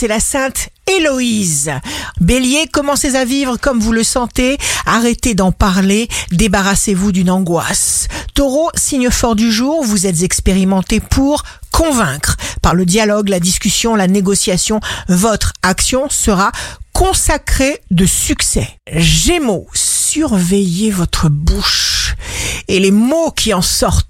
c'est la sainte Héloïse. Bélier, commencez à vivre comme vous le sentez, arrêtez d'en parler, débarrassez-vous d'une angoisse. Taureau, signe fort du jour, vous êtes expérimenté pour convaincre. Par le dialogue, la discussion, la négociation, votre action sera consacrée de succès. Gémeaux, surveillez votre bouche et les mots qui en sortent.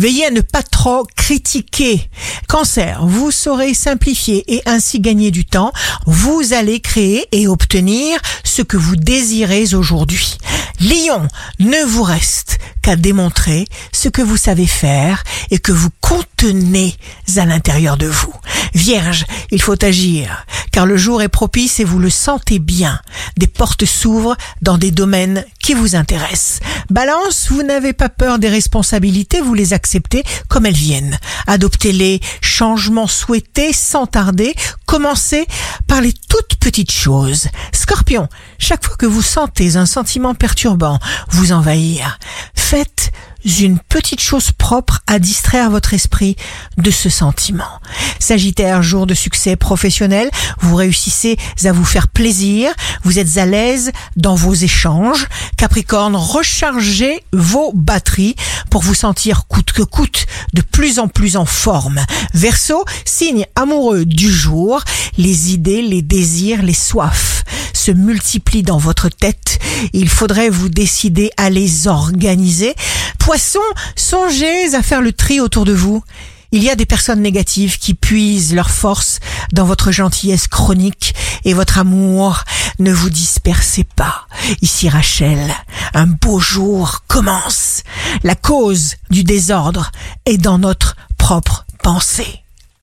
Veillez à ne pas trop critiquer. Cancer, vous saurez simplifier et ainsi gagner du temps. Vous allez créer et obtenir ce que vous désirez aujourd'hui. Lion, ne vous reste qu'à démontrer ce que vous savez faire et que vous contenez à l'intérieur de vous. Vierge, il faut agir, car le jour est propice et vous le sentez bien. Des portes s'ouvrent dans des domaines qui vous intéressent. Balance, vous n'avez pas peur des responsabilités, vous les acceptez comme elles viennent. Adoptez les changements souhaités sans tarder. Commencez par les toutes petites choses. Scorpion, chaque fois que vous sentez un sentiment perturbant vous envahir, faites une petite chose propre à distraire votre esprit de ce sentiment. Sagittaire, jour de succès professionnel, vous réussissez à vous faire plaisir, vous êtes à l'aise dans vos échanges. Capricorne, rechargez vos batteries pour vous sentir coûte que coûte de plus en plus en forme. Verseau, signe amoureux du jour, les idées, les désirs, les soifs se multiplient dans votre tête. Il faudrait vous décider à les organiser. Poisson, songez à faire le tri autour de vous. Il y a des personnes négatives qui puisent leur force dans votre gentillesse chronique et votre amour. Ne vous dispersez pas. Ici Rachel, un beau jour commence. La cause du désordre est dans notre propre pensée.